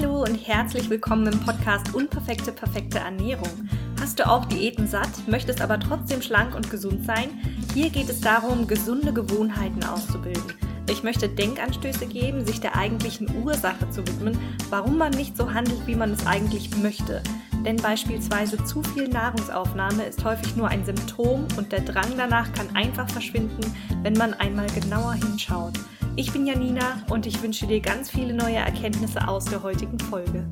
Hallo und herzlich willkommen im Podcast Unperfekte, perfekte Ernährung. Hast du auch Diäten satt, möchtest aber trotzdem schlank und gesund sein? Hier geht es darum, gesunde Gewohnheiten auszubilden. Ich möchte Denkanstöße geben, sich der eigentlichen Ursache zu widmen, warum man nicht so handelt, wie man es eigentlich möchte. Denn beispielsweise zu viel Nahrungsaufnahme ist häufig nur ein Symptom und der Drang danach kann einfach verschwinden, wenn man einmal genauer hinschaut. Ich bin Janina und ich wünsche dir ganz viele neue Erkenntnisse aus der heutigen Folge.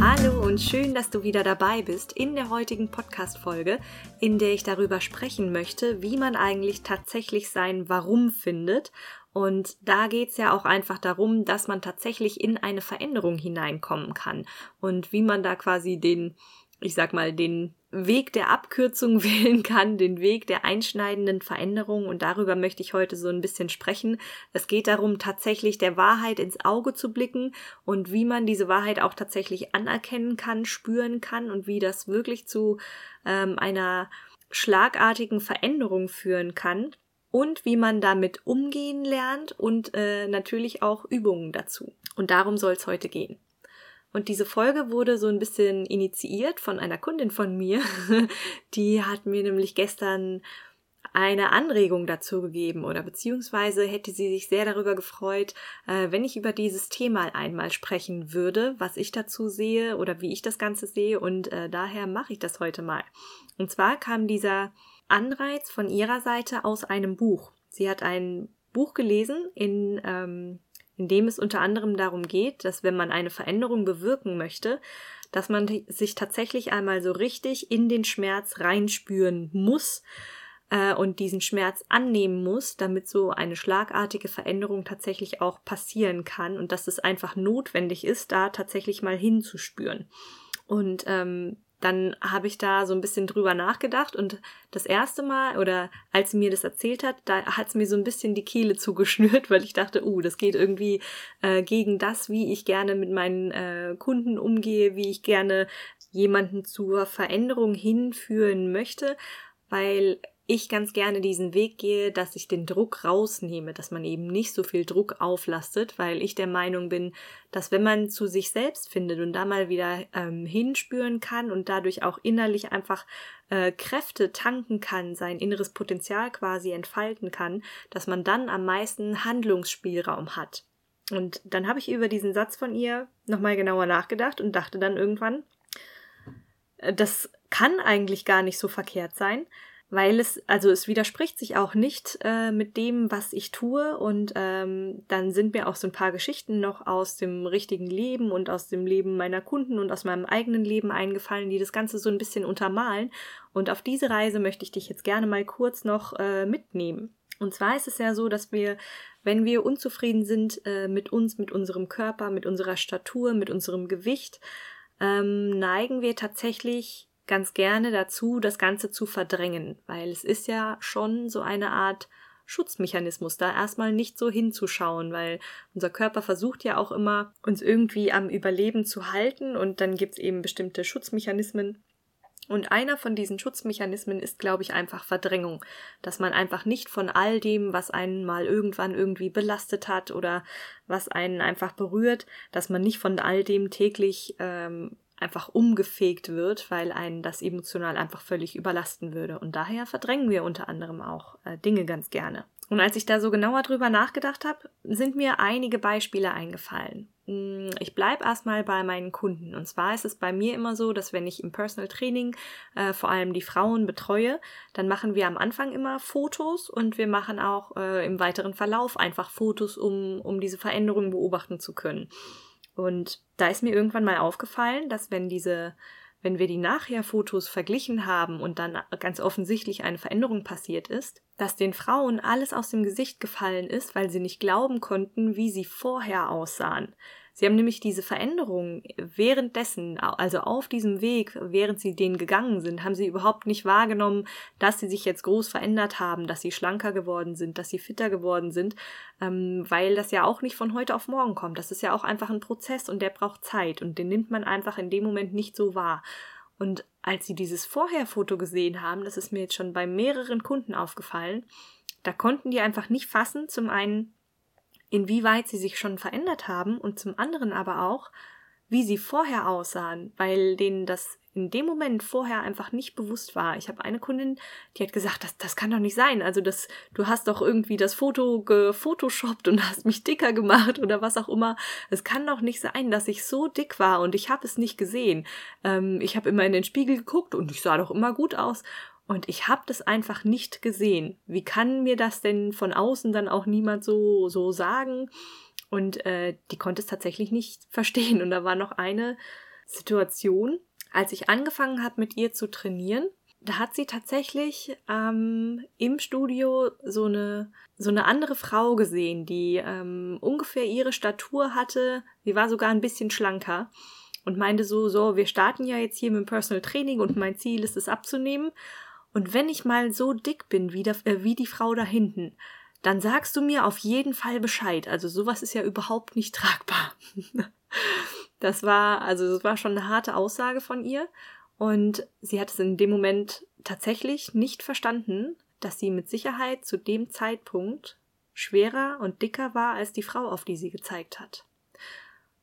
Hallo und schön, dass du wieder dabei bist in der heutigen Podcast-Folge, in der ich darüber sprechen möchte, wie man eigentlich tatsächlich sein Warum findet. Und da geht es ja auch einfach darum, dass man tatsächlich in eine Veränderung hineinkommen kann und wie man da quasi den, ich sag mal, den Weg der Abkürzung wählen kann, den Weg der einschneidenden Veränderung und darüber möchte ich heute so ein bisschen sprechen. Es geht darum, tatsächlich der Wahrheit ins Auge zu blicken und wie man diese Wahrheit auch tatsächlich anerkennen kann, spüren kann und wie das wirklich zu ähm, einer schlagartigen Veränderung führen kann und wie man damit umgehen lernt und äh, natürlich auch Übungen dazu. Und darum soll es heute gehen. Und diese Folge wurde so ein bisschen initiiert von einer Kundin von mir. Die hat mir nämlich gestern eine Anregung dazu gegeben oder beziehungsweise hätte sie sich sehr darüber gefreut, äh, wenn ich über dieses Thema einmal sprechen würde, was ich dazu sehe oder wie ich das Ganze sehe und äh, daher mache ich das heute mal. Und zwar kam dieser Anreiz von ihrer Seite aus einem Buch. Sie hat ein Buch gelesen in ähm, in dem es unter anderem darum geht, dass wenn man eine Veränderung bewirken möchte, dass man sich tatsächlich einmal so richtig in den Schmerz reinspüren muss äh, und diesen Schmerz annehmen muss, damit so eine schlagartige Veränderung tatsächlich auch passieren kann und dass es einfach notwendig ist, da tatsächlich mal hinzuspüren. Und ähm, dann habe ich da so ein bisschen drüber nachgedacht und das erste Mal oder als sie mir das erzählt hat, da hat es mir so ein bisschen die Kehle zugeschnürt, weil ich dachte, uh, das geht irgendwie äh, gegen das, wie ich gerne mit meinen äh, Kunden umgehe, wie ich gerne jemanden zur Veränderung hinführen möchte, weil ich ganz gerne diesen Weg gehe, dass ich den Druck rausnehme, dass man eben nicht so viel Druck auflastet, weil ich der Meinung bin, dass wenn man zu sich selbst findet und da mal wieder ähm, hinspüren kann und dadurch auch innerlich einfach äh, Kräfte tanken kann, sein inneres Potenzial quasi entfalten kann, dass man dann am meisten Handlungsspielraum hat. Und dann habe ich über diesen Satz von ihr nochmal genauer nachgedacht und dachte dann irgendwann, äh, das kann eigentlich gar nicht so verkehrt sein, weil es, also es widerspricht sich auch nicht äh, mit dem, was ich tue. Und ähm, dann sind mir auch so ein paar Geschichten noch aus dem richtigen Leben und aus dem Leben meiner Kunden und aus meinem eigenen Leben eingefallen, die das Ganze so ein bisschen untermalen. Und auf diese Reise möchte ich dich jetzt gerne mal kurz noch äh, mitnehmen. Und zwar ist es ja so, dass wir, wenn wir unzufrieden sind äh, mit uns, mit unserem Körper, mit unserer Statur, mit unserem Gewicht, ähm, neigen wir tatsächlich ganz gerne dazu, das Ganze zu verdrängen, weil es ist ja schon so eine Art Schutzmechanismus, da erstmal nicht so hinzuschauen, weil unser Körper versucht ja auch immer, uns irgendwie am Überleben zu halten und dann gibt's eben bestimmte Schutzmechanismen. Und einer von diesen Schutzmechanismen ist, glaube ich, einfach Verdrängung, dass man einfach nicht von all dem, was einen mal irgendwann irgendwie belastet hat oder was einen einfach berührt, dass man nicht von all dem täglich ähm, einfach umgefegt wird, weil einen das emotional einfach völlig überlasten würde. Und daher verdrängen wir unter anderem auch äh, Dinge ganz gerne. Und als ich da so genauer drüber nachgedacht habe, sind mir einige Beispiele eingefallen. Hm, ich bleibe erstmal bei meinen Kunden. Und zwar ist es bei mir immer so, dass wenn ich im Personal Training äh, vor allem die Frauen betreue, dann machen wir am Anfang immer Fotos und wir machen auch äh, im weiteren Verlauf einfach Fotos, um, um diese Veränderungen beobachten zu können. Und da ist mir irgendwann mal aufgefallen, dass wenn diese, wenn wir die Nachher-Fotos verglichen haben und dann ganz offensichtlich eine Veränderung passiert ist, dass den Frauen alles aus dem Gesicht gefallen ist, weil sie nicht glauben konnten, wie sie vorher aussahen. Sie haben nämlich diese Veränderung währenddessen, also auf diesem Weg, während sie den gegangen sind, haben sie überhaupt nicht wahrgenommen, dass sie sich jetzt groß verändert haben, dass sie schlanker geworden sind, dass sie fitter geworden sind, ähm, weil das ja auch nicht von heute auf morgen kommt. Das ist ja auch einfach ein Prozess und der braucht Zeit und den nimmt man einfach in dem Moment nicht so wahr. Und als sie dieses Vorherfoto gesehen haben, das ist mir jetzt schon bei mehreren Kunden aufgefallen, da konnten die einfach nicht fassen, zum einen, inwieweit sie sich schon verändert haben und zum anderen aber auch, wie sie vorher aussahen, weil denen das in dem Moment vorher einfach nicht bewusst war. Ich habe eine Kundin, die hat gesagt, das, das kann doch nicht sein. Also das, du hast doch irgendwie das Foto gefotoshoppt und hast mich dicker gemacht oder was auch immer. Es kann doch nicht sein, dass ich so dick war und ich habe es nicht gesehen. Ähm, ich habe immer in den Spiegel geguckt und ich sah doch immer gut aus. Und ich habe das einfach nicht gesehen. Wie kann mir das denn von außen dann auch niemand so, so sagen? Und äh, die konnte es tatsächlich nicht verstehen. Und da war noch eine Situation, als ich angefangen habe, mit ihr zu trainieren. Da hat sie tatsächlich ähm, im Studio so eine, so eine andere Frau gesehen, die ähm, ungefähr ihre Statur hatte. Sie war sogar ein bisschen schlanker und meinte so, so, wir starten ja jetzt hier mit dem Personal Training und mein Ziel ist es abzunehmen. Und wenn ich mal so dick bin wie, der, äh, wie die Frau da hinten, dann sagst du mir auf jeden Fall Bescheid. Also sowas ist ja überhaupt nicht tragbar. das war, also das war schon eine harte Aussage von ihr. Und sie hat es in dem Moment tatsächlich nicht verstanden, dass sie mit Sicherheit zu dem Zeitpunkt schwerer und dicker war als die Frau, auf die sie gezeigt hat.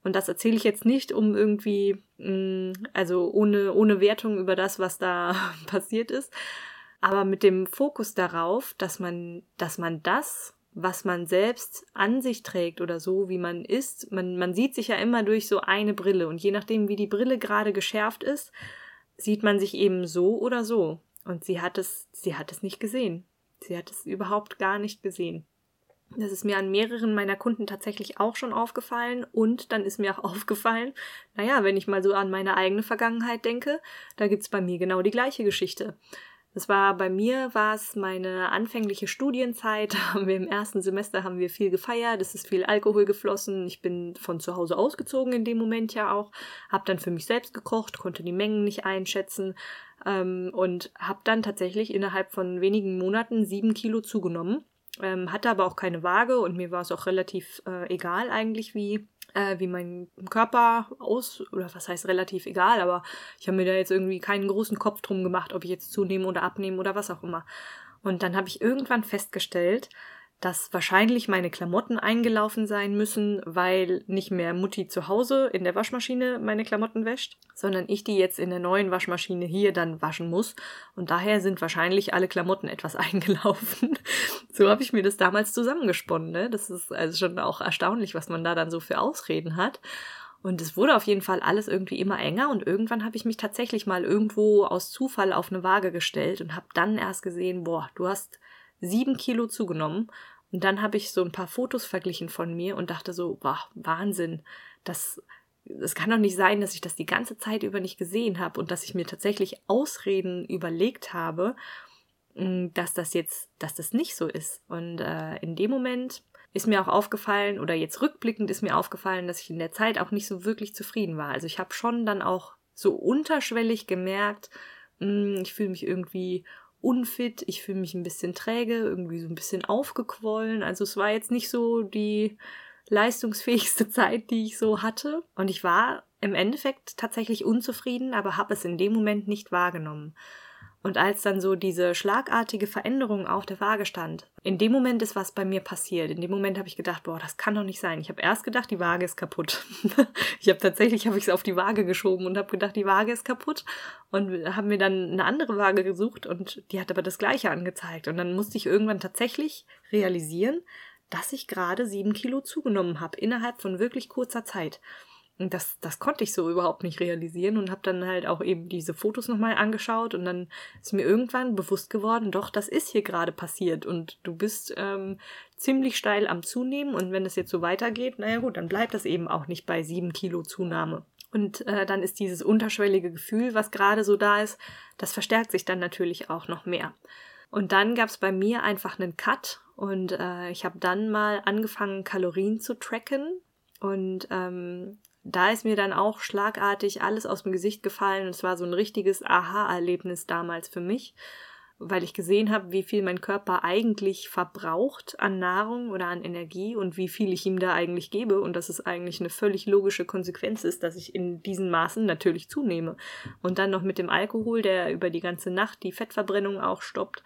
Und das erzähle ich jetzt nicht, um irgendwie, mh, mm, also ohne, ohne Wertung über das, was da passiert ist, aber mit dem Fokus darauf, dass man, dass man das, was man selbst an sich trägt oder so, wie man ist, man, man sieht sich ja immer durch so eine Brille und je nachdem, wie die Brille gerade geschärft ist, sieht man sich eben so oder so. Und sie hat es, sie hat es nicht gesehen. Sie hat es überhaupt gar nicht gesehen. Das ist mir an mehreren meiner Kunden tatsächlich auch schon aufgefallen und dann ist mir auch aufgefallen, naja, wenn ich mal so an meine eigene Vergangenheit denke, da gibt's bei mir genau die gleiche Geschichte. Das war bei mir war es meine anfängliche Studienzeit. Haben wir im ersten Semester haben wir viel gefeiert, es ist viel Alkohol geflossen. Ich bin von zu Hause ausgezogen in dem Moment ja auch, habe dann für mich selbst gekocht, konnte die Mengen nicht einschätzen ähm, und habe dann tatsächlich innerhalb von wenigen Monaten sieben Kilo zugenommen ähm, hatte aber auch keine Waage und mir war es auch relativ äh, egal eigentlich, wie, äh, wie mein Körper aus, oder was heißt relativ egal, aber ich habe mir da jetzt irgendwie keinen großen Kopf drum gemacht, ob ich jetzt zunehme oder abnehme oder was auch immer. Und dann habe ich irgendwann festgestellt, dass wahrscheinlich meine Klamotten eingelaufen sein müssen, weil nicht mehr Mutti zu Hause in der Waschmaschine meine Klamotten wäscht, sondern ich die jetzt in der neuen Waschmaschine hier dann waschen muss. Und daher sind wahrscheinlich alle Klamotten etwas eingelaufen. so habe ich mir das damals zusammengesponnen. Ne? Das ist also schon auch erstaunlich, was man da dann so für Ausreden hat. Und es wurde auf jeden Fall alles irgendwie immer enger und irgendwann habe ich mich tatsächlich mal irgendwo aus Zufall auf eine Waage gestellt und habe dann erst gesehen, boah, du hast sieben Kilo zugenommen und dann habe ich so ein paar Fotos verglichen von mir und dachte so, boah, Wahnsinn, das, es kann doch nicht sein, dass ich das die ganze Zeit über nicht gesehen habe und dass ich mir tatsächlich Ausreden überlegt habe, mm, dass das jetzt, dass das nicht so ist. Und äh, in dem Moment ist mir auch aufgefallen, oder jetzt rückblickend ist mir aufgefallen, dass ich in der Zeit auch nicht so wirklich zufrieden war. Also ich habe schon dann auch so unterschwellig gemerkt, mh, mm, ich fühle mich irgendwie unfit, ich fühle mich ein bisschen träge, irgendwie so ein bisschen aufgequollen. Also es war jetzt nicht so die leistungsfähigste Zeit, die ich so hatte. Und ich war im Endeffekt tatsächlich unzufrieden, aber habe es in dem Moment nicht wahrgenommen. Und als dann so diese schlagartige Veränderung auf der Waage stand, in dem Moment ist was bei mir passiert. In dem Moment habe ich gedacht, boah, das kann doch nicht sein. Ich habe erst gedacht, die Waage ist kaputt. ich habe tatsächlich habe ich es auf die Waage geschoben und habe gedacht, die Waage ist kaputt und habe mir dann eine andere Waage gesucht und die hat aber das gleiche angezeigt. Und dann musste ich irgendwann tatsächlich realisieren, dass ich gerade sieben Kilo zugenommen habe innerhalb von wirklich kurzer Zeit. Und das, das konnte ich so überhaupt nicht realisieren und habe dann halt auch eben diese Fotos nochmal angeschaut und dann ist mir irgendwann bewusst geworden, doch, das ist hier gerade passiert und du bist ähm, ziemlich steil am Zunehmen und wenn es jetzt so weitergeht, naja gut, dann bleibt das eben auch nicht bei sieben Kilo Zunahme. Und äh, dann ist dieses unterschwellige Gefühl, was gerade so da ist, das verstärkt sich dann natürlich auch noch mehr. Und dann gab es bei mir einfach einen Cut und äh, ich habe dann mal angefangen, Kalorien zu tracken. Und ähm, da ist mir dann auch schlagartig alles aus dem Gesicht gefallen und es war so ein richtiges Aha-Erlebnis damals für mich, weil ich gesehen habe, wie viel mein Körper eigentlich verbraucht an Nahrung oder an Energie und wie viel ich ihm da eigentlich gebe und dass es eigentlich eine völlig logische Konsequenz ist, dass ich in diesen Maßen natürlich zunehme. Und dann noch mit dem Alkohol, der über die ganze Nacht die Fettverbrennung auch stoppt,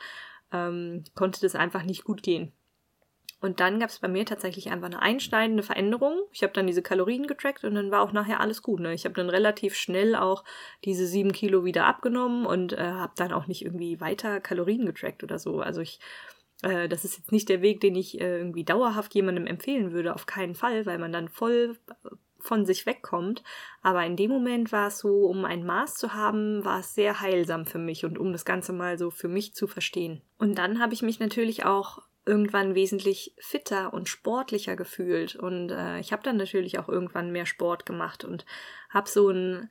ähm, konnte das einfach nicht gut gehen. Und dann gab es bei mir tatsächlich einfach eine einschneidende Veränderung. Ich habe dann diese Kalorien getrackt und dann war auch nachher alles gut. Ne? Ich habe dann relativ schnell auch diese sieben Kilo wieder abgenommen und äh, habe dann auch nicht irgendwie weiter Kalorien getrackt oder so. Also ich, äh, das ist jetzt nicht der Weg, den ich äh, irgendwie dauerhaft jemandem empfehlen würde, auf keinen Fall, weil man dann voll von sich wegkommt. Aber in dem Moment war es so, um ein Maß zu haben, war es sehr heilsam für mich und um das Ganze mal so für mich zu verstehen. Und dann habe ich mich natürlich auch irgendwann wesentlich fitter und sportlicher gefühlt. Und äh, ich habe dann natürlich auch irgendwann mehr Sport gemacht und habe so ein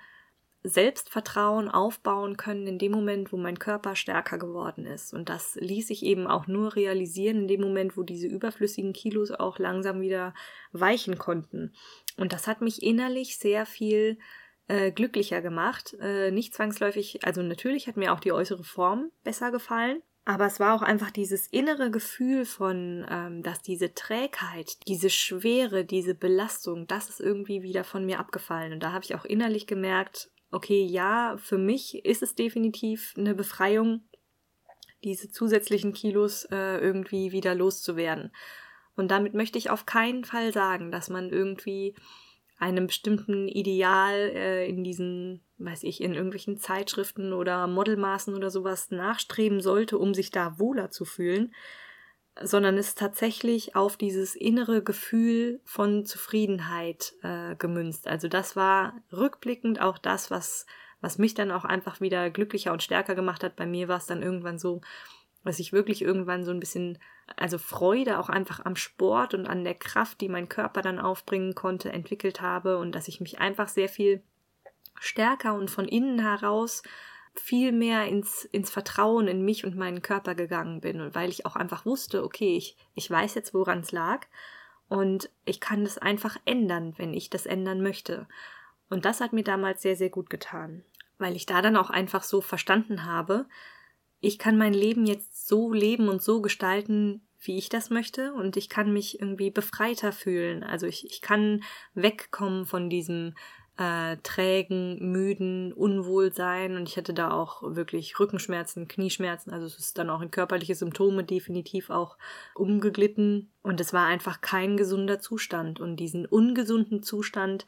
Selbstvertrauen aufbauen können in dem Moment, wo mein Körper stärker geworden ist. Und das ließ sich eben auch nur realisieren in dem Moment, wo diese überflüssigen Kilos auch langsam wieder weichen konnten. Und das hat mich innerlich sehr viel äh, glücklicher gemacht. Äh, nicht zwangsläufig, also natürlich hat mir auch die äußere Form besser gefallen. Aber es war auch einfach dieses innere Gefühl von, ähm, dass diese Trägheit, diese Schwere, diese Belastung, das ist irgendwie wieder von mir abgefallen. Und da habe ich auch innerlich gemerkt, okay, ja, für mich ist es definitiv eine Befreiung, diese zusätzlichen Kilos äh, irgendwie wieder loszuwerden. Und damit möchte ich auf keinen Fall sagen, dass man irgendwie einem bestimmten Ideal äh, in diesen, weiß ich, in irgendwelchen Zeitschriften oder Modelmaßen oder sowas nachstreben sollte, um sich da wohler zu fühlen sondern ist tatsächlich auf dieses innere Gefühl von Zufriedenheit äh, gemünzt. Also das war rückblickend auch das, was, was mich dann auch einfach wieder glücklicher und stärker gemacht hat. Bei mir war es dann irgendwann so, dass ich wirklich irgendwann so ein bisschen, also Freude auch einfach am Sport und an der Kraft, die mein Körper dann aufbringen konnte, entwickelt habe und dass ich mich einfach sehr viel stärker und von innen heraus viel mehr ins, ins Vertrauen in mich und meinen Körper gegangen bin und weil ich auch einfach wusste, okay, ich, ich weiß jetzt, woran es lag und ich kann das einfach ändern, wenn ich das ändern möchte. Und das hat mir damals sehr, sehr gut getan, weil ich da dann auch einfach so verstanden habe, ich kann mein Leben jetzt so leben und so gestalten, wie ich das möchte und ich kann mich irgendwie befreiter fühlen. Also ich, ich kann wegkommen von diesem äh, trägen, müden, Unwohlsein und ich hatte da auch wirklich Rückenschmerzen, Knieschmerzen, also es ist dann auch in körperliche Symptome definitiv auch umgeglitten und es war einfach kein gesunder Zustand und diesen ungesunden Zustand,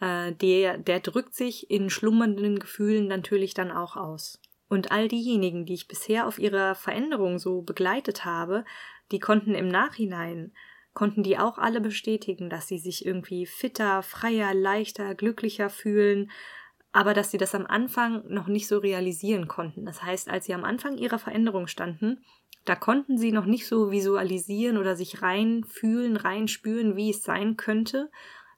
äh, der, der drückt sich in schlummernden Gefühlen natürlich dann auch aus. Und all diejenigen, die ich bisher auf ihrer Veränderung so begleitet habe, die konnten im Nachhinein konnten die auch alle bestätigen, dass sie sich irgendwie fitter, freier, leichter, glücklicher fühlen, aber dass sie das am Anfang noch nicht so realisieren konnten. Das heißt, als sie am Anfang ihrer Veränderung standen, da konnten sie noch nicht so visualisieren oder sich rein fühlen, rein spüren, wie es sein könnte,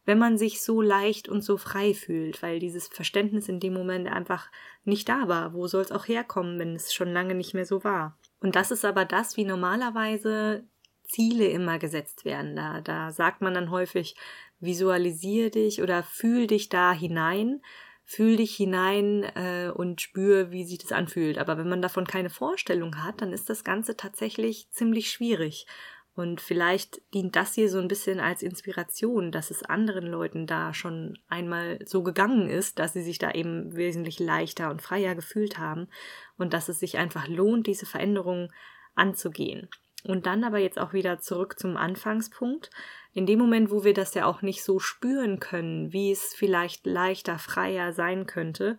wenn man sich so leicht und so frei fühlt, weil dieses Verständnis in dem Moment einfach nicht da war. Wo soll es auch herkommen, wenn es schon lange nicht mehr so war? Und das ist aber das, wie normalerweise Ziele immer gesetzt werden. Da, da sagt man dann häufig, visualisier dich oder fühl dich da hinein, fühl dich hinein äh, und spür, wie sich das anfühlt. Aber wenn man davon keine Vorstellung hat, dann ist das Ganze tatsächlich ziemlich schwierig. Und vielleicht dient das hier so ein bisschen als Inspiration, dass es anderen Leuten da schon einmal so gegangen ist, dass sie sich da eben wesentlich leichter und freier gefühlt haben und dass es sich einfach lohnt, diese Veränderung anzugehen. Und dann aber jetzt auch wieder zurück zum Anfangspunkt. In dem Moment, wo wir das ja auch nicht so spüren können, wie es vielleicht leichter, freier sein könnte,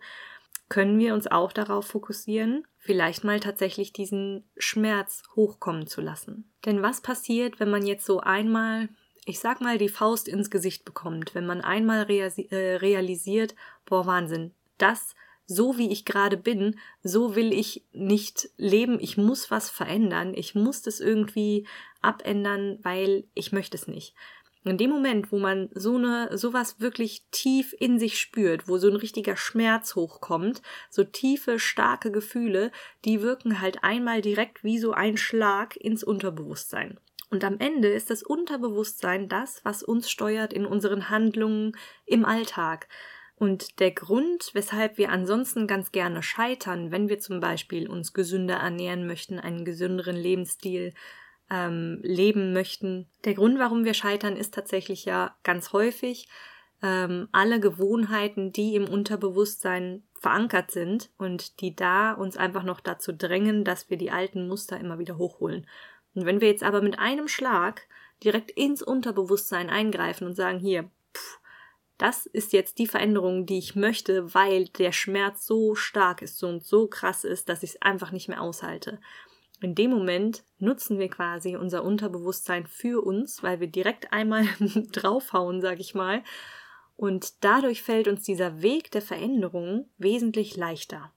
können wir uns auch darauf fokussieren, vielleicht mal tatsächlich diesen Schmerz hochkommen zu lassen. Denn was passiert, wenn man jetzt so einmal, ich sag mal, die Faust ins Gesicht bekommt, wenn man einmal äh, realisiert, boah, Wahnsinn, das so wie ich gerade bin, so will ich nicht leben, ich muss was verändern, ich muss das irgendwie abändern, weil ich möchte es nicht. In dem Moment, wo man so eine, sowas wirklich tief in sich spürt, wo so ein richtiger Schmerz hochkommt, so tiefe, starke Gefühle, die wirken halt einmal direkt wie so ein Schlag ins Unterbewusstsein. Und am Ende ist das Unterbewusstsein das, was uns steuert in unseren Handlungen im Alltag. Und der Grund, weshalb wir ansonsten ganz gerne scheitern, wenn wir zum Beispiel uns gesünder ernähren möchten, einen gesünderen Lebensstil ähm, leben möchten, der Grund, warum wir scheitern, ist tatsächlich ja ganz häufig ähm, alle Gewohnheiten, die im Unterbewusstsein verankert sind und die da uns einfach noch dazu drängen, dass wir die alten Muster immer wieder hochholen. Und wenn wir jetzt aber mit einem Schlag direkt ins Unterbewusstsein eingreifen und sagen, hier, pff, das ist jetzt die Veränderung, die ich möchte, weil der Schmerz so stark ist und so krass ist, dass ich es einfach nicht mehr aushalte. In dem Moment nutzen wir quasi unser Unterbewusstsein für uns, weil wir direkt einmal draufhauen, sag ich mal. Und dadurch fällt uns dieser Weg der Veränderung wesentlich leichter.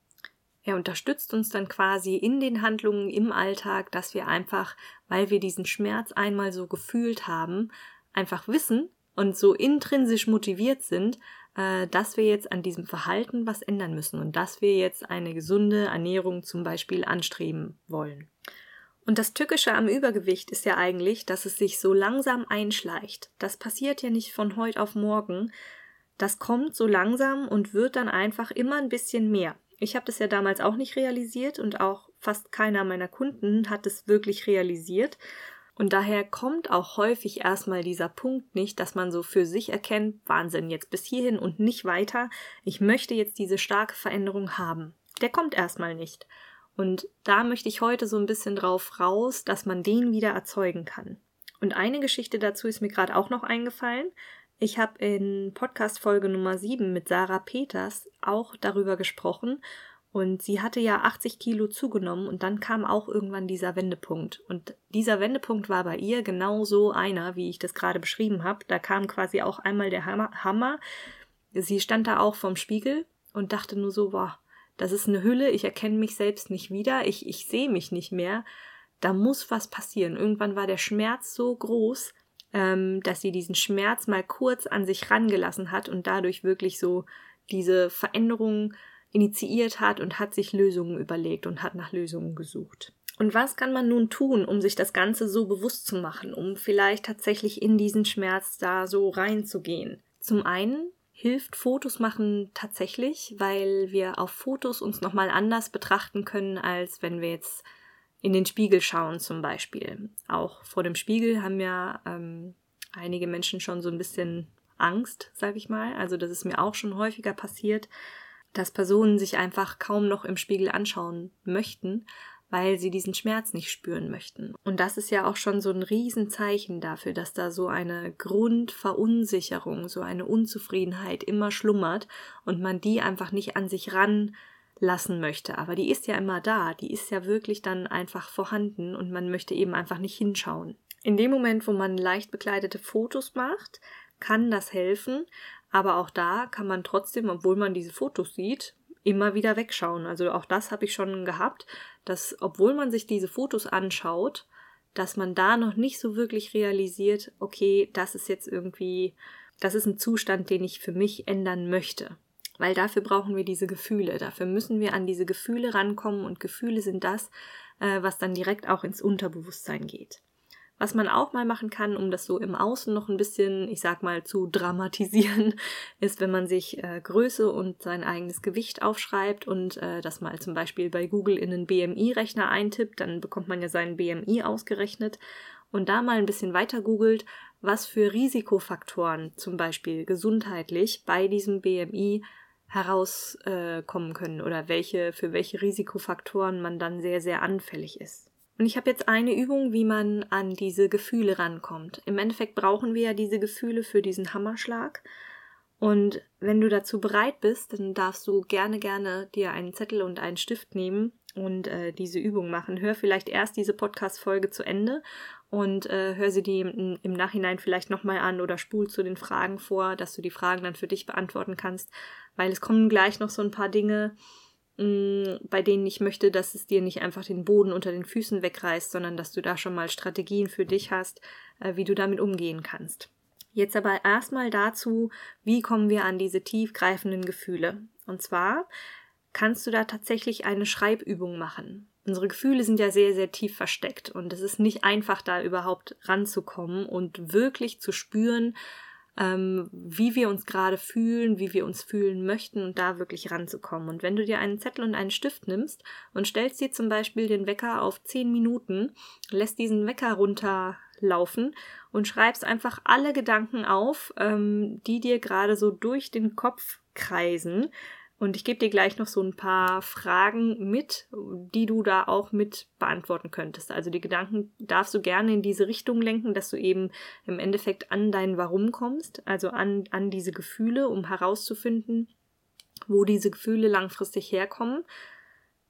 Er unterstützt uns dann quasi in den Handlungen im Alltag, dass wir einfach, weil wir diesen Schmerz einmal so gefühlt haben, einfach wissen und so intrinsisch motiviert sind, dass wir jetzt an diesem Verhalten was ändern müssen und dass wir jetzt eine gesunde Ernährung zum Beispiel anstreben wollen. Und das Tückische am Übergewicht ist ja eigentlich, dass es sich so langsam einschleicht. Das passiert ja nicht von heute auf morgen. Das kommt so langsam und wird dann einfach immer ein bisschen mehr. Ich habe das ja damals auch nicht realisiert und auch fast keiner meiner Kunden hat es wirklich realisiert. Und daher kommt auch häufig erstmal dieser Punkt nicht, dass man so für sich erkennt, Wahnsinn, jetzt bis hierhin und nicht weiter. Ich möchte jetzt diese starke Veränderung haben. Der kommt erstmal nicht. Und da möchte ich heute so ein bisschen drauf raus, dass man den wieder erzeugen kann. Und eine Geschichte dazu ist mir gerade auch noch eingefallen. Ich habe in Podcast Folge Nummer 7 mit Sarah Peters auch darüber gesprochen und sie hatte ja 80 Kilo zugenommen und dann kam auch irgendwann dieser Wendepunkt. Und dieser Wendepunkt war bei ihr genau so einer, wie ich das gerade beschrieben habe. Da kam quasi auch einmal der Hammer. Sie stand da auch vorm Spiegel und dachte nur so, boah, das ist eine Hülle, ich erkenne mich selbst nicht wieder, ich, ich sehe mich nicht mehr. Da muss was passieren. Irgendwann war der Schmerz so groß, ähm, dass sie diesen Schmerz mal kurz an sich rangelassen hat und dadurch wirklich so diese Veränderung initiiert hat und hat sich Lösungen überlegt und hat nach Lösungen gesucht. Und was kann man nun tun, um sich das Ganze so bewusst zu machen, um vielleicht tatsächlich in diesen Schmerz da so reinzugehen? Zum einen hilft Fotos machen tatsächlich, weil wir auf Fotos uns nochmal anders betrachten können, als wenn wir jetzt in den Spiegel schauen zum Beispiel. Auch vor dem Spiegel haben ja ähm, einige Menschen schon so ein bisschen Angst, sag ich mal. Also das ist mir auch schon häufiger passiert, dass Personen sich einfach kaum noch im Spiegel anschauen möchten, weil sie diesen Schmerz nicht spüren möchten. Und das ist ja auch schon so ein Riesenzeichen dafür, dass da so eine Grundverunsicherung, so eine Unzufriedenheit immer schlummert und man die einfach nicht an sich ranlassen möchte. Aber die ist ja immer da, die ist ja wirklich dann einfach vorhanden und man möchte eben einfach nicht hinschauen. In dem Moment, wo man leicht bekleidete Fotos macht, kann das helfen, aber auch da kann man trotzdem, obwohl man diese Fotos sieht, immer wieder wegschauen. Also auch das habe ich schon gehabt, dass obwohl man sich diese Fotos anschaut, dass man da noch nicht so wirklich realisiert, okay, das ist jetzt irgendwie, das ist ein Zustand, den ich für mich ändern möchte. Weil dafür brauchen wir diese Gefühle, dafür müssen wir an diese Gefühle rankommen und Gefühle sind das, äh, was dann direkt auch ins Unterbewusstsein geht. Was man auch mal machen kann, um das so im Außen noch ein bisschen, ich sag mal, zu dramatisieren, ist, wenn man sich äh, Größe und sein eigenes Gewicht aufschreibt und äh, das mal zum Beispiel bei Google in einen BMI-Rechner eintippt, dann bekommt man ja seinen BMI ausgerechnet und da mal ein bisschen weiter googelt, was für Risikofaktoren zum Beispiel gesundheitlich bei diesem BMI herauskommen äh, können oder welche, für welche Risikofaktoren man dann sehr, sehr anfällig ist. Und ich habe jetzt eine Übung, wie man an diese Gefühle rankommt. Im Endeffekt brauchen wir ja diese Gefühle für diesen Hammerschlag. Und wenn du dazu bereit bist, dann darfst du gerne, gerne dir einen Zettel und einen Stift nehmen und äh, diese Übung machen. Hör vielleicht erst diese Podcast-Folge zu Ende und äh, hör sie dir im, im Nachhinein vielleicht nochmal an oder spul zu den Fragen vor, dass du die Fragen dann für dich beantworten kannst, weil es kommen gleich noch so ein paar Dinge, Mm, bei denen ich möchte, dass es dir nicht einfach den Boden unter den Füßen wegreißt, sondern dass du da schon mal Strategien für dich hast, äh, wie du damit umgehen kannst. Jetzt aber erstmal dazu, wie kommen wir an diese tiefgreifenden Gefühle? Und zwar kannst du da tatsächlich eine Schreibübung machen. Unsere Gefühle sind ja sehr, sehr tief versteckt und es ist nicht einfach, da überhaupt ranzukommen und wirklich zu spüren, ähm, wie wir uns gerade fühlen, wie wir uns fühlen möchten und da wirklich ranzukommen. Und wenn du dir einen Zettel und einen Stift nimmst und stellst dir zum Beispiel den Wecker auf 10 Minuten, lässt diesen Wecker runterlaufen und schreibst einfach alle Gedanken auf, ähm, die dir gerade so durch den Kopf kreisen Und ich gebe dir gleich noch so ein paar Fragen mit, die du da auch mit beantworten könntest. Also die Gedanken darfst du gerne in diese Richtung lenken, dass du eben im Endeffekt an dein Warum kommst, also an, an diese Gefühle, um herauszufinden, wo diese Gefühle langfristig herkommen.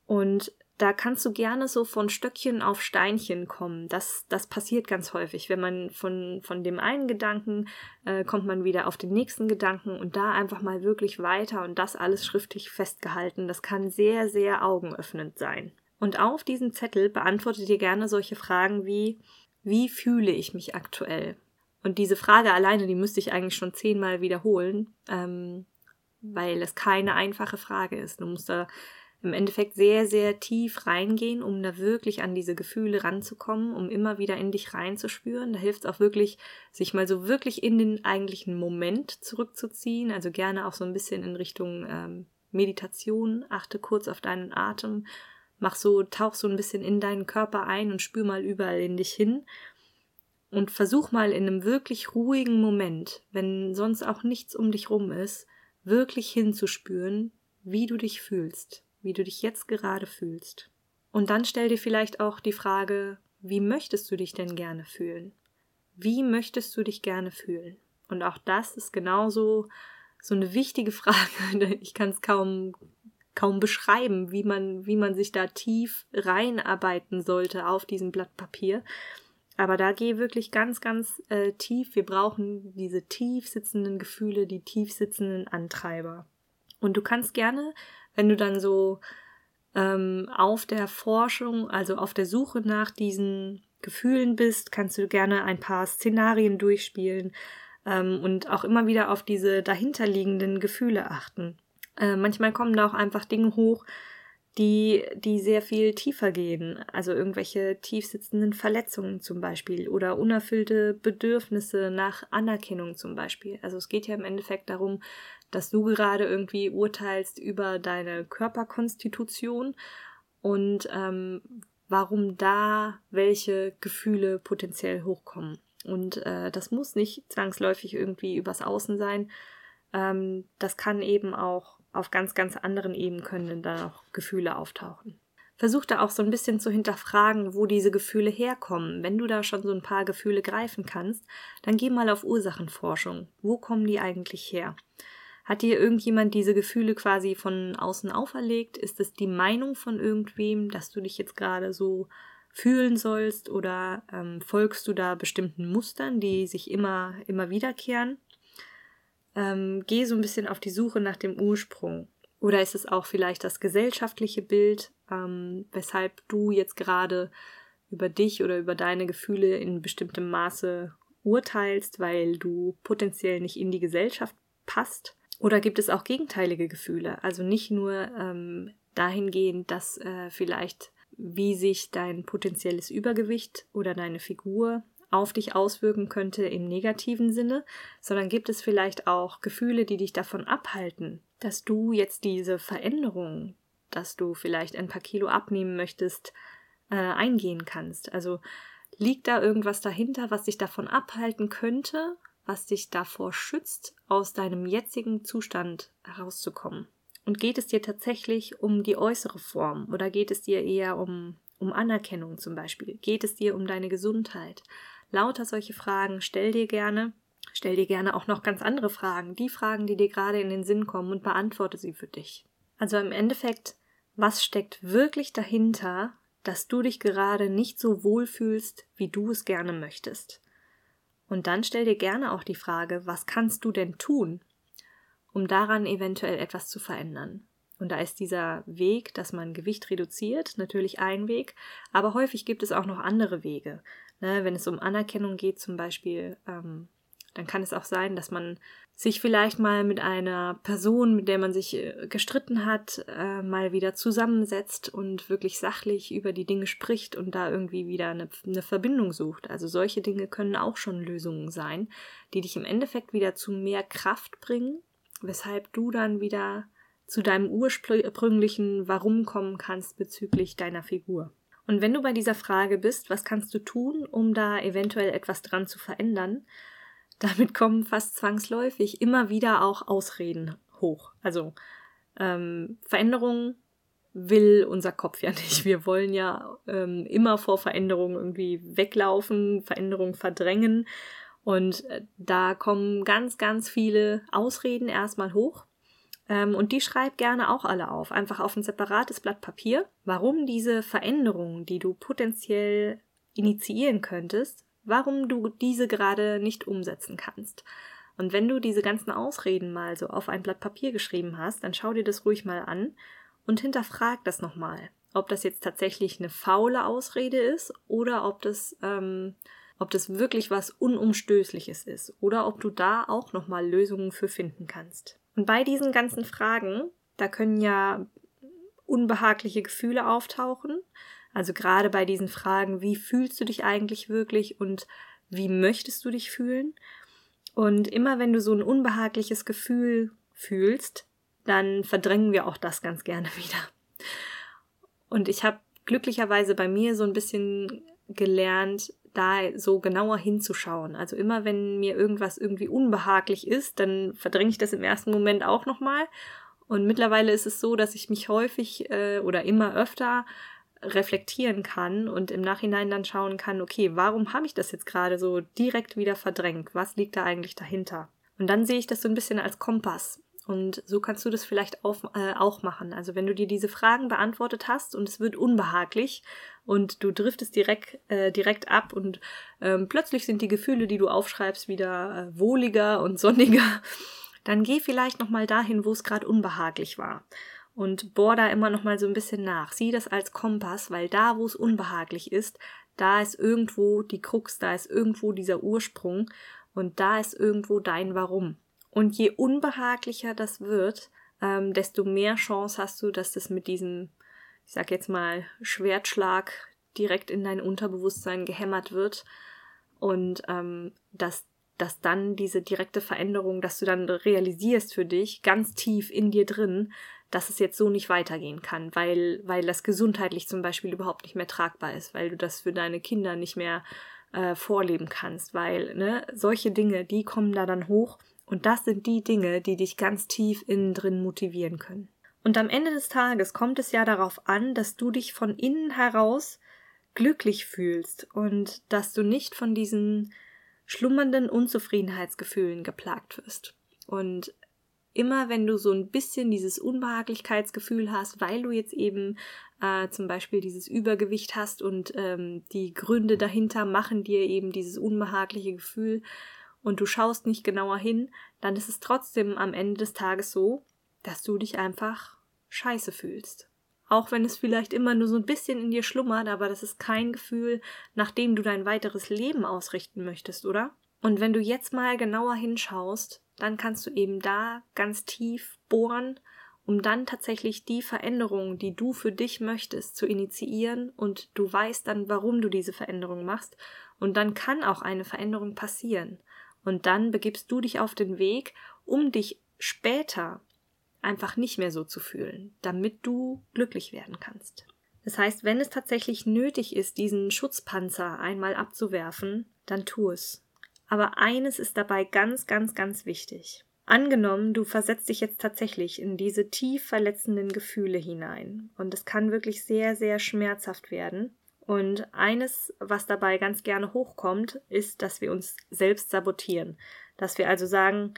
Und da kannst du gerne so von Stöckchen auf Steinchen kommen. Das, das passiert ganz häufig. Wenn man von, von dem einen Gedanken äh, kommt man wieder auf den nächsten Gedanken und da einfach mal wirklich weiter und das alles schriftlich festgehalten. Das kann sehr, sehr augenöffnend sein. Und auf diesem Zettel beantwortet ihr gerne solche Fragen wie, wie fühle ich mich aktuell? Und diese Frage alleine, die müsste ich eigentlich schon zehnmal wiederholen, ähm, weil es keine einfache Frage ist. Du musst da im Endeffekt sehr, sehr tief reingehen, um da wirklich an diese Gefühle ranzukommen, um immer wieder in dich reinzuspüren. Da hilft es auch wirklich, sich mal so wirklich in den eigentlichen Moment zurückzuziehen. Also gerne auch so ein bisschen in Richtung ähm, Meditation. Achte kurz auf deinen Atem. Mach so, tauch so ein bisschen in deinen Körper ein und spür mal überall in dich hin. Und versuch mal in einem wirklich ruhigen Moment, wenn sonst auch nichts um dich rum ist, wirklich hinzuspüren, wie du dich fühlst wie du dich jetzt gerade fühlst. Und dann stell dir vielleicht auch die Frage, wie möchtest du dich denn gerne fühlen? Wie möchtest du dich gerne fühlen? Und auch das ist genauso so eine wichtige Frage. Ich kann es kaum kaum beschreiben, wie man wie man sich da tief reinarbeiten sollte auf diesem Blatt Papier. Aber da geh wirklich ganz, ganz äh, tief. Wir brauchen diese tief sitzenden Gefühle, die tief sitzenden Antreiber. Und du kannst gerne wenn du dann so ähm, auf der Forschung, also auf der Suche nach diesen Gefühlen bist, kannst du gerne ein paar Szenarien durchspielen ähm, und auch immer wieder auf diese dahinterliegenden Gefühle achten. Äh, manchmal kommen da auch einfach Dinge hoch, die, die sehr viel tiefer gehen. Also irgendwelche tiefsitzenden Verletzungen zum Beispiel oder unerfüllte Bedürfnisse nach Anerkennung zum Beispiel. Also es geht ja im Endeffekt darum, dass du gerade irgendwie urteilst über deine Körperkonstitution und ähm, warum da welche Gefühle potenziell hochkommen. Und äh, das muss nicht zwangsläufig irgendwie übers Außen sein. Ähm, das kann eben auch auf ganz, ganz anderen Ebenen können da auch Gefühle auftauchen. Versuch da auch so ein bisschen zu hinterfragen, wo diese Gefühle herkommen. Wenn du da schon so ein paar Gefühle greifen kannst, dann geh mal auf Ursachenforschung. Wo kommen die eigentlich her? Hat dir irgendjemand diese Gefühle quasi von außen auferlegt? Ist es die Meinung von irgendwem, dass du dich jetzt gerade so fühlen sollst oder ähm, folgst du da bestimmten Mustern, die sich immer, immer wiederkehren? Ähm, geh so ein bisschen auf die Suche nach dem Ursprung. Oder ist es auch vielleicht das gesellschaftliche Bild, ähm, weshalb du jetzt gerade über dich oder über deine Gefühle in bestimmtem Maße urteilst, weil du potenziell nicht in die Gesellschaft passt? Oder gibt es auch gegenteilige Gefühle? Also nicht nur ähm, dahingehend, dass äh, vielleicht wie sich dein potenzielles Übergewicht oder deine Figur auf dich auswirken könnte im negativen Sinne, sondern gibt es vielleicht auch Gefühle, die dich davon abhalten, dass du jetzt diese Veränderung, dass du vielleicht ein paar Kilo abnehmen möchtest, äh, eingehen kannst. Also liegt da irgendwas dahinter, was dich davon abhalten könnte, was dich davor schützt, aus deinem jetzigen Zustand herauszukommen. Und geht es dir tatsächlich um die äußere Form oder geht es dir eher um, um Anerkennung zum Beispiel? Geht es dir um deine Gesundheit? Lauter solche Fragen stell dir gerne. Stell dir gerne auch noch ganz andere Fragen, die Fragen, die dir gerade in den Sinn kommen und beantworte sie für dich. Also im Endeffekt, was steckt wirklich dahinter, dass du dich gerade nicht so wohl fühlst, wie du es gerne möchtest? Und dann stell dir gerne auch die Frage, was kannst du denn tun, um daran eventuell etwas zu verändern? Und da ist dieser Weg, dass man Gewicht reduziert, natürlich ein Weg, aber häufig gibt es auch noch andere Wege. Ne, wenn es um Anerkennung geht, zum Beispiel, ähm, dann kann es auch sein, dass man sich vielleicht mal mit einer Person, mit der man sich äh, gestritten hat, äh, mal wieder zusammensetzt und wirklich sachlich über die Dinge spricht und da irgendwie wieder eine, eine Verbindung sucht. Also solche Dinge können auch schon Lösungen sein, die dich im Endeffekt wieder zu mehr Kraft bringen, weshalb du dann wieder zu deinem ursprünglichen Warum kommen kannst bezüglich deiner Figur. Und wenn du bei dieser Frage bist, was kannst du tun, um da eventuell etwas dran zu verändern, damit kommen fast zwangsläufig immer wieder auch Ausreden hoch. Also ähm, Veränderungen will unser Kopf ja nicht. Wir wollen ja ähm, immer vor Veränderungen irgendwie weglaufen, Veränderungen verdrängen. Und äh, da kommen ganz, ganz viele Ausreden erstmal hoch. Ähm, und die schreib gerne auch alle auf, einfach auf ein separates Blatt Papier, warum diese Veränderungen, die du potenziell initiieren könntest, warum du diese gerade nicht umsetzen kannst. Und wenn du diese ganzen Ausreden mal so auf ein Blatt Papier geschrieben hast, dann schau dir das ruhig mal an und hinterfrag das nochmal, ob das jetzt tatsächlich eine faule Ausrede ist oder ob das, ähm, ob das wirklich was Unumstößliches ist oder ob du da auch nochmal Lösungen für finden kannst. Und bei diesen ganzen Fragen, da können ja unbehagliche Gefühle auftauchen. Also gerade bei diesen Fragen, wie fühlst du dich eigentlich wirklich und wie möchtest du dich fühlen? Und immer wenn du so ein unbehagliches Gefühl fühlst, dann verdrängen wir auch das ganz gerne wieder. Und ich habe glücklicherweise bei mir so ein bisschen gelernt, da so genauer hinzuschauen. Also immer wenn mir irgendwas irgendwie unbehaglich ist, dann verdränge ich das im ersten Moment auch nochmal. Und mittlerweile ist es so, dass ich mich häufig äh, oder immer öfter reflektieren kann und im Nachhinein dann schauen kann, okay, warum habe ich das jetzt gerade so direkt wieder verdrängt? Was liegt da eigentlich dahinter? Und dann sehe ich das so ein bisschen als Kompass. Und so kannst du das vielleicht auf, äh, auch machen. Also wenn du dir diese Fragen beantwortet hast und es wird unbehaglich und du driftest direkt, äh, direkt ab und ähm, plötzlich sind die Gefühle, die du aufschreibst, wieder äh, wohliger und sonniger, dann geh vielleicht nochmal dahin, wo es gerade unbehaglich war. Und bohr da immer nochmal so ein bisschen nach. Sieh das als Kompass, weil da, wo es unbehaglich ist, da ist irgendwo die Krux, da ist irgendwo dieser Ursprung und da ist irgendwo dein Warum. Und je unbehaglicher das wird, ähm, desto mehr Chance hast du, dass das mit diesem, ich sag jetzt mal, Schwertschlag direkt in dein Unterbewusstsein gehämmert wird. Und ähm, dass, dass dann diese direkte Veränderung, dass du dann realisierst für dich ganz tief in dir drin, dass es jetzt so nicht weitergehen kann, weil, weil das gesundheitlich zum Beispiel überhaupt nicht mehr tragbar ist, weil du das für deine Kinder nicht mehr äh, vorleben kannst, weil ne, solche Dinge, die kommen da dann hoch und das sind die Dinge, die dich ganz tief innen drin motivieren können. Und am Ende des Tages kommt es ja darauf an, dass du dich von innen heraus glücklich fühlst und dass du nicht von diesen schlummernden Unzufriedenheitsgefühlen geplagt wirst. Und immer wenn du so ein bisschen dieses Unbehaglichkeitsgefühl hast, weil du jetzt eben äh, zum Beispiel dieses Übergewicht hast und ähm, die Gründe dahinter machen dir eben dieses unbehagliche Gefühl, und du schaust nicht genauer hin, dann ist es trotzdem am Ende des Tages so, dass du dich einfach scheiße fühlst. Auch wenn es vielleicht immer nur so ein bisschen in dir schlummert, aber das ist kein Gefühl, nach dem du dein weiteres Leben ausrichten möchtest, oder? Und wenn du jetzt mal genauer hinschaust, dann kannst du eben da ganz tief bohren, um dann tatsächlich die Veränderungen, die du für dich möchtest, zu initiieren und du weißt dann, warum du diese Veränderung machst und dann kann auch eine Veränderung passieren. Und dann begibst du dich auf den Weg, um dich später einfach nicht mehr so zu fühlen, damit du glücklich werden kannst. Das heißt, wenn es tatsächlich nötig ist, diesen Schutzpanzer einmal abzuwerfen, dann tu es. Aber eines ist dabei ganz, ganz, ganz wichtig. Angenommen, du versetzt dich jetzt tatsächlich in diese tief verletzenden Gefühle hinein und es kann wirklich sehr, sehr schmerzhaft werden, und eines, was dabei ganz gerne hochkommt, ist, dass wir uns selbst sabotieren. Dass wir also sagen,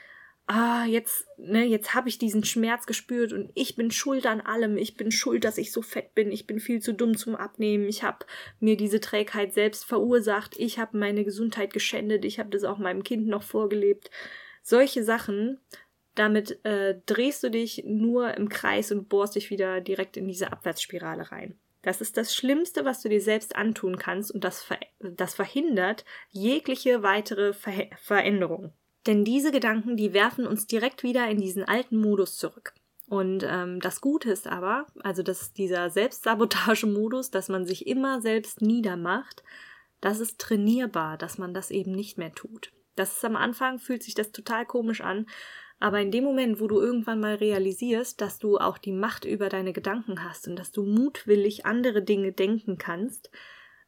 ah, jetzt, ne, jetzt habe ich diesen Schmerz gespürt und ich bin schuld an allem. Ich bin schuld, dass ich so fett bin. Ich bin viel zu dumm zum Abnehmen. Ich habe mir diese Trägheit selbst verursacht. Ich habe meine Gesundheit geschändet. Ich habe das auch meinem Kind noch vorgelebt. Solche Sachen, damit äh, drehst du dich nur im Kreis und bohrst dich wieder direkt in diese Abwärtsspirale rein. Das ist das Schlimmste, was du dir selbst antun kannst und das, ver das verhindert jegliche weitere ver Veränderung. Denn diese Gedanken, die werfen uns direkt wieder in diesen alten Modus zurück. Und ähm, das Gute ist aber, also dass dieser Selbstsabotage-Modus, dass man sich immer selbst niedermacht, das ist trainierbar, dass man das eben nicht mehr tut. Das ist am Anfang, fühlt sich das total komisch an, aber in dem Moment, wo du irgendwann mal realisierst, dass du auch die Macht über deine Gedanken hast und dass du mutwillig andere Dinge denken kannst,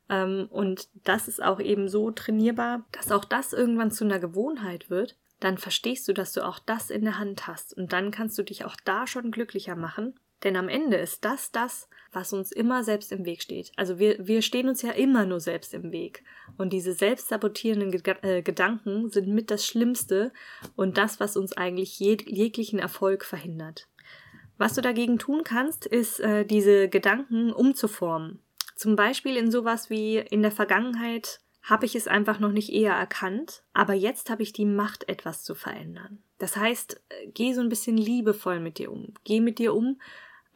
ähm, und das ist auch eben so trainierbar, dass auch das irgendwann zu einer Gewohnheit wird, dann verstehst du, dass du auch das in der Hand hast und dann kannst du dich auch da schon glücklicher machen. Denn am Ende ist das das, was uns immer selbst im Weg steht. Also wir, wir stehen uns ja immer nur selbst im Weg. Und diese selbstsabotierenden Ge äh, Gedanken sind mit das Schlimmste und das, was uns eigentlich jeg jeglichen Erfolg verhindert. Was du dagegen tun kannst, ist, äh, diese Gedanken umzuformen. Zum Beispiel in sowas wie in der Vergangenheit habe ich es einfach noch nicht eher erkannt, aber jetzt habe ich die Macht, etwas zu verändern. Das heißt, äh, geh so ein bisschen liebevoll mit dir um. Geh mit dir um,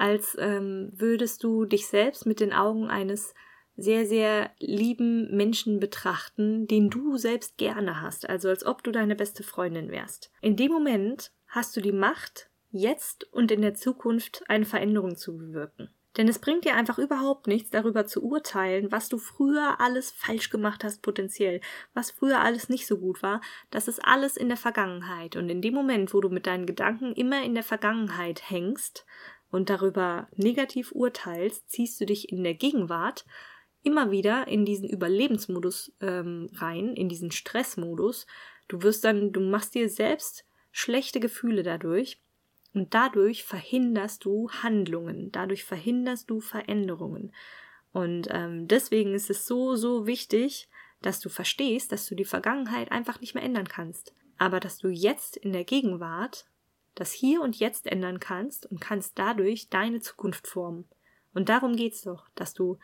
als ähm, würdest du dich selbst mit den Augen eines sehr, sehr lieben Menschen betrachten, den du selbst gerne hast, also als ob du deine beste Freundin wärst. In dem Moment hast du die Macht, jetzt und in der Zukunft eine Veränderung zu bewirken. Denn es bringt dir einfach überhaupt nichts, darüber zu urteilen, was du früher alles falsch gemacht hast, potenziell, was früher alles nicht so gut war. Das ist alles in der Vergangenheit. Und in dem Moment, wo du mit deinen Gedanken immer in der Vergangenheit hängst und darüber negativ urteilst, ziehst du dich in der Gegenwart immer wieder in diesen Überlebensmodus ähm, rein, in diesen Stressmodus. Du wirst dann, du machst dir selbst schlechte Gefühle dadurch und dadurch verhinderst du Handlungen, dadurch verhinderst du Veränderungen. Und ähm, deswegen ist es so, so wichtig, dass du verstehst, dass du die Vergangenheit einfach nicht mehr ändern kannst. Aber dass du jetzt in der Gegenwart das Hier und Jetzt ändern kannst und kannst dadurch deine Zukunft formen. Und darum geht's doch, dass du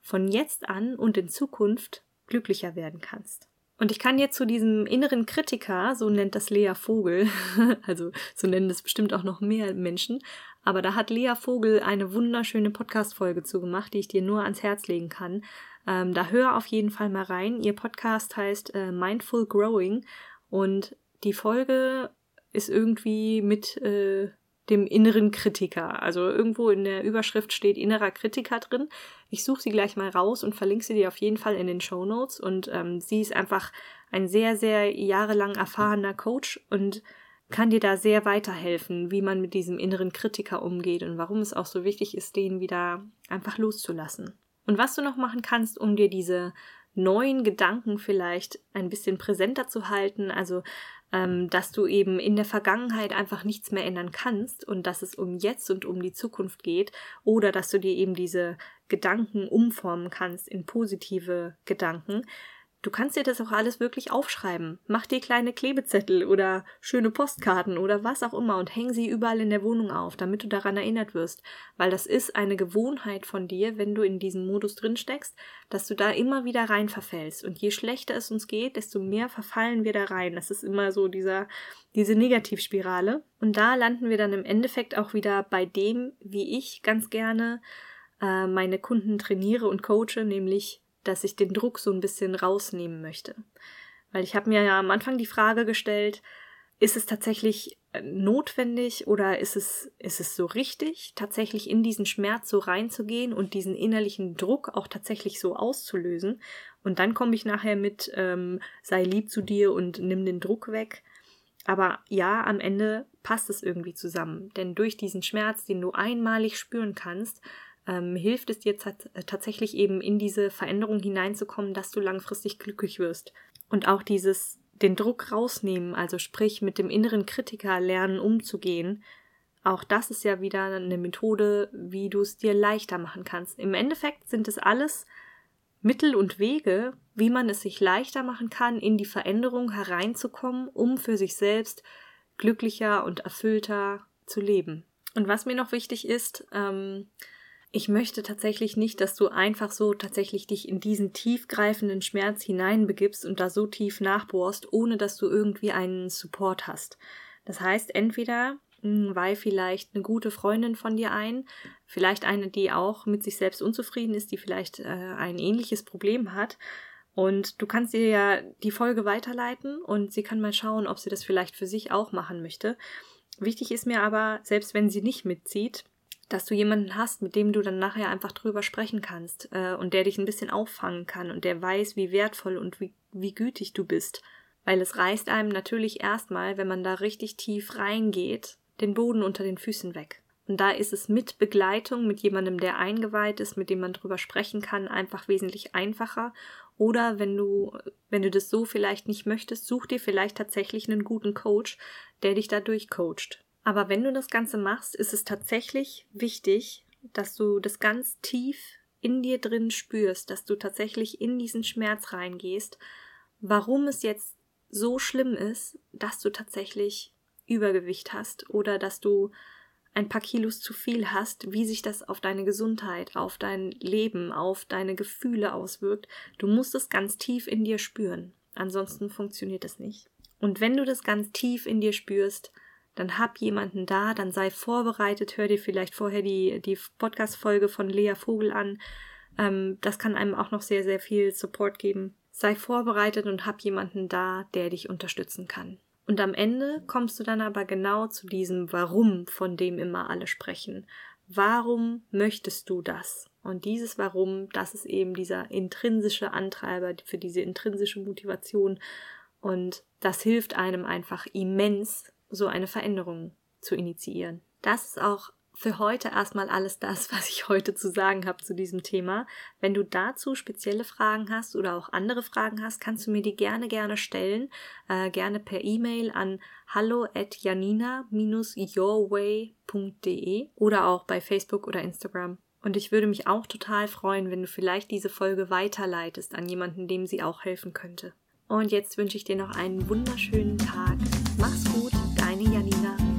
von jetzt an und in Zukunft glücklicher werden kannst. Und ich kann jetzt zu diesem inneren Kritiker, so nennt das Lea Vogel, also so nennen das bestimmt auch noch mehr Menschen, aber da hat Lea Vogel eine wunderschöne Podcast-Folge zugemacht, die ich dir nur ans Herz legen kann. Ähm, da hör auf jeden Fall mal rein. Ihr Podcast heißt äh, Mindful Growing und die Folge ist irgendwie mit äh, dem inneren Kritiker. Also irgendwo in der Überschrift steht innerer Kritiker drin. Ich suche sie gleich mal raus und verlinke sie dir auf jeden Fall in den Show Notes. Und ähm, sie ist einfach ein sehr, sehr jahrelang erfahrener Coach und kann dir da sehr weiterhelfen, wie man mit diesem inneren Kritiker umgeht und warum es auch so wichtig ist, den wieder einfach loszulassen. Und was du noch machen kannst, um dir diese neuen Gedanken vielleicht ein bisschen präsenter zu halten, also ähm, dass du eben in der Vergangenheit einfach nichts mehr ändern kannst und dass es um jetzt und um die Zukunft geht oder dass du dir eben diese Gedanken umformen kannst in positive Gedanken, Du kannst dir das auch alles wirklich aufschreiben. Mach dir kleine Klebezettel oder schöne Postkarten oder was auch immer und häng sie überall in der Wohnung auf, damit du daran erinnert wirst. Weil das ist eine Gewohnheit von dir, wenn du in diesem Modus drin steckst, dass du da immer wieder rein verfällst. Und je schlechter es uns geht, desto mehr verfallen wir da rein. Das ist immer so dieser, diese Negativspirale. Und da landen wir dann im Endeffekt auch wieder bei dem, wie ich ganz gerne äh, meine Kunden trainiere und coache, nämlich dass ich den Druck so ein bisschen rausnehmen möchte. Weil ich habe mir ja am Anfang die Frage gestellt, ist es tatsächlich äh, notwendig oder ist es, ist es so richtig, tatsächlich in diesen Schmerz so reinzugehen und diesen innerlichen Druck auch tatsächlich so auszulösen? Und dann komme ich nachher mit, ähm, sei lieb zu dir und nimm den Druck weg. Aber ja, am Ende passt es irgendwie zusammen. Denn durch diesen Schmerz, den du einmalig spüren kannst, ähm, hilft es dir äh, tatsächlich eben in diese Veränderung hineinzukommen, dass du langfristig glücklich wirst. Und auch dieses den Druck rausnehmen, also sprich mit dem inneren Kritiker lernen umzugehen, auch das ist ja wieder eine Methode, wie du es dir leichter machen kannst. Im Endeffekt sind es alles Mittel und Wege, wie man es sich leichter machen kann, in die Veränderung hereinzukommen, um für sich selbst glücklicher und erfüllter zu leben. Und was mir noch wichtig ist, ähm, ich möchte tatsächlich nicht, dass du einfach so tatsächlich dich in diesen tiefgreifenden Schmerz hineinbegibst und da so tief nachbohrst, ohne dass du irgendwie einen Support hast. Das heißt, entweder hm, weih vielleicht eine gute Freundin von dir ein, vielleicht eine, die auch mit sich selbst unzufrieden ist, die vielleicht äh, ein ähnliches Problem hat. Und du kannst ihr ja die Folge weiterleiten und sie kann mal schauen, ob sie das vielleicht für sich auch machen möchte. Wichtig ist mir aber, selbst wenn sie nicht mitzieht, dass du jemanden hast, mit dem du dann nachher einfach drüber sprechen kannst äh, und der dich ein bisschen auffangen kann und der weiß, wie wertvoll und wie, wie gütig du bist. Weil es reißt einem natürlich erstmal, wenn man da richtig tief reingeht, den Boden unter den Füßen weg. Und da ist es mit Begleitung, mit jemandem, der eingeweiht ist, mit dem man drüber sprechen kann, einfach wesentlich einfacher Oder wenn du, wenn du das so vielleicht nicht möchtest, such dir vielleicht tatsächlich einen guten Coach, der dich da durchcoacht. Aber wenn du das Ganze machst, ist es tatsächlich wichtig, dass du das ganz tief in dir drin spürst, dass du tatsächlich in diesen Schmerz reingehst, warum es jetzt so schlimm ist, dass du tatsächlich Übergewicht hast oder dass du ein paar Kilos zu viel hast, wie sich das auf deine Gesundheit, auf dein Leben, auf deine Gefühle auswirkt. Du musst es ganz tief in dir spüren. Ansonsten funktioniert es nicht. Und wenn du das ganz tief in dir spürst, dann hab jemanden da, dann sei vorbereitet, hör dir vielleicht vorher die, die Podcast-Folge von Lea Vogel an. Ähm, das kann einem auch noch sehr, sehr viel Support geben. Sei vorbereitet und hab jemanden da, der dich unterstützen kann. Und am Ende kommst du dann aber genau zu diesem Warum, von dem immer alle sprechen. Warum möchtest du das? Und dieses Warum, das ist eben dieser intrinsische Antreiber für diese intrinsische Motivation. Und das hilft einem einfach immens, so eine Veränderung zu initiieren. Das ist auch für heute erstmal alles das, was ich heute zu sagen habe zu diesem Thema. Wenn du dazu spezielle Fragen hast oder auch andere Fragen hast, kannst du mir die gerne, gerne stellen. Äh, gerne per E-Mail an hallo at janina-yourway.de oder auch bei Facebook oder Instagram. Und ich würde mich auch total freuen, wenn du vielleicht diese Folge weiterleitest an jemanden, dem sie auch helfen könnte. Und jetzt wünsche ich dir noch einen wunderschönen Tag. Manilla Nina.